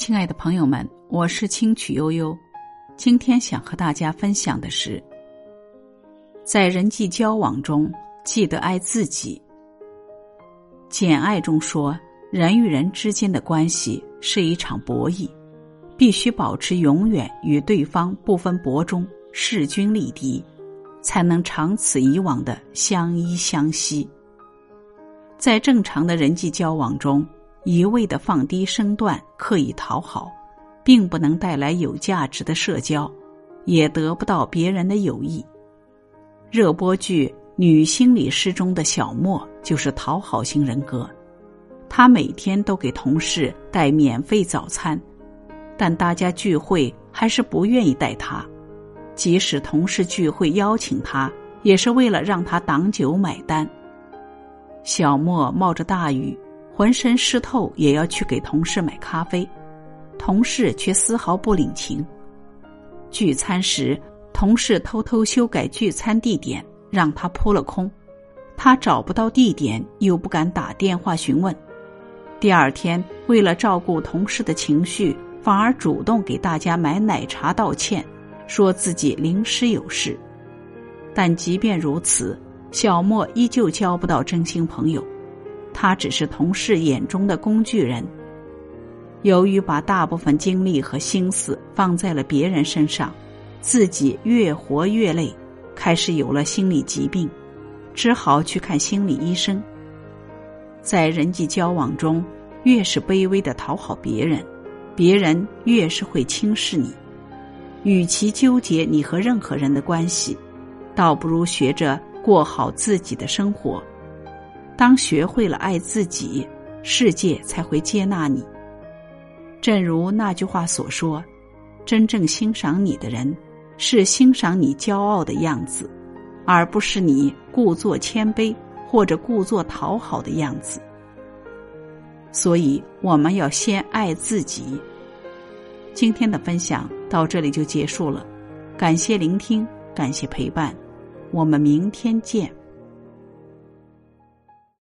亲爱的朋友们，我是清曲悠悠。今天想和大家分享的是，在人际交往中，记得爱自己。《简爱》中说，人与人之间的关系是一场博弈，必须保持永远与对方不分伯仲、势均力敌，才能长此以往的相依相惜。在正常的人际交往中。一味的放低身段，刻意讨好，并不能带来有价值的社交，也得不到别人的友谊。热播剧《女心理师》中的小莫就是讨好型人格，她每天都给同事带免费早餐，但大家聚会还是不愿意带她，即使同事聚会邀请她，也是为了让她挡酒买单。小莫冒着大雨。浑身湿透也要去给同事买咖啡，同事却丝毫不领情。聚餐时，同事偷偷修改聚餐地点，让他扑了空。他找不到地点，又不敢打电话询问。第二天，为了照顾同事的情绪，反而主动给大家买奶茶道歉，说自己临时有事。但即便如此，小莫依旧交不到真心朋友。他只是同事眼中的工具人。由于把大部分精力和心思放在了别人身上，自己越活越累，开始有了心理疾病，只好去看心理医生。在人际交往中，越是卑微的讨好别人，别人越是会轻视你。与其纠结你和任何人的关系，倒不如学着过好自己的生活。当学会了爱自己，世界才会接纳你。正如那句话所说：“真正欣赏你的人，是欣赏你骄傲的样子，而不是你故作谦卑或者故作讨好的样子。”所以，我们要先爱自己。今天的分享到这里就结束了，感谢聆听，感谢陪伴，我们明天见。